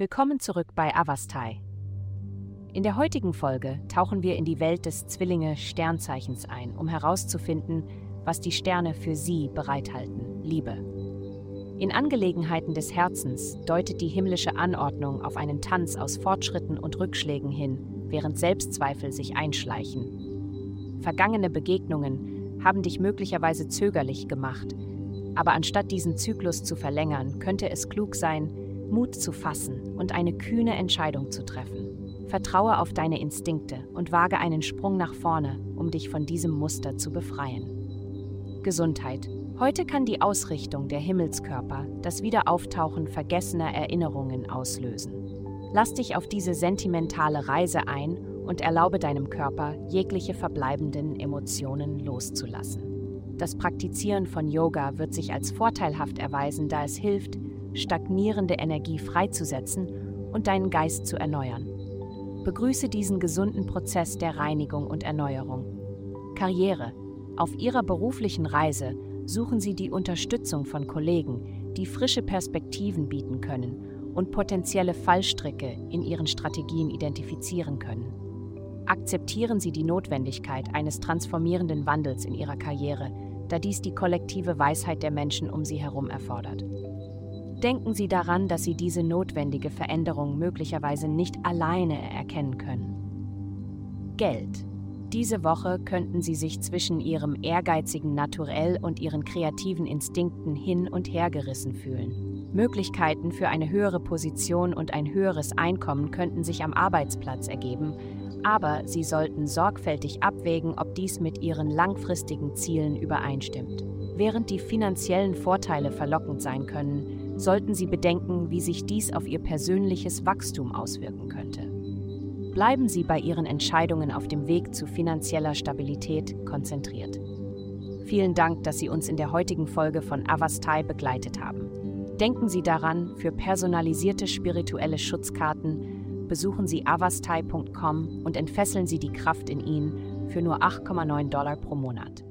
Willkommen zurück bei Avastai. In der heutigen Folge tauchen wir in die Welt des Zwillinge-Sternzeichens ein, um herauszufinden, was die Sterne für sie bereithalten, Liebe. In Angelegenheiten des Herzens deutet die himmlische Anordnung auf einen Tanz aus Fortschritten und Rückschlägen hin, während Selbstzweifel sich einschleichen. Vergangene Begegnungen haben dich möglicherweise zögerlich gemacht, aber anstatt diesen Zyklus zu verlängern, könnte es klug sein, Mut zu fassen und eine kühne Entscheidung zu treffen. Vertraue auf deine Instinkte und wage einen Sprung nach vorne, um dich von diesem Muster zu befreien. Gesundheit. Heute kann die Ausrichtung der Himmelskörper das Wiederauftauchen vergessener Erinnerungen auslösen. Lass dich auf diese sentimentale Reise ein und erlaube deinem Körper, jegliche verbleibenden Emotionen loszulassen. Das Praktizieren von Yoga wird sich als vorteilhaft erweisen, da es hilft, stagnierende Energie freizusetzen und deinen Geist zu erneuern. Begrüße diesen gesunden Prozess der Reinigung und Erneuerung. Karriere. Auf Ihrer beruflichen Reise suchen Sie die Unterstützung von Kollegen, die frische Perspektiven bieten können und potenzielle Fallstricke in Ihren Strategien identifizieren können. Akzeptieren Sie die Notwendigkeit eines transformierenden Wandels in Ihrer Karriere, da dies die kollektive Weisheit der Menschen um Sie herum erfordert. Denken Sie daran, dass Sie diese notwendige Veränderung möglicherweise nicht alleine erkennen können. Geld. Diese Woche könnten Sie sich zwischen Ihrem ehrgeizigen Naturell und Ihren kreativen Instinkten hin und her gerissen fühlen. Möglichkeiten für eine höhere Position und ein höheres Einkommen könnten sich am Arbeitsplatz ergeben, aber Sie sollten sorgfältig abwägen, ob dies mit Ihren langfristigen Zielen übereinstimmt. Während die finanziellen Vorteile verlockend sein können, sollten Sie bedenken, wie sich dies auf Ihr persönliches Wachstum auswirken könnte. Bleiben Sie bei Ihren Entscheidungen auf dem Weg zu finanzieller Stabilität konzentriert. Vielen Dank, dass Sie uns in der heutigen Folge von Avastai begleitet haben. Denken Sie daran, für personalisierte spirituelle Schutzkarten besuchen Sie avastai.com und entfesseln Sie die Kraft in Ihnen für nur 8,9 Dollar pro Monat.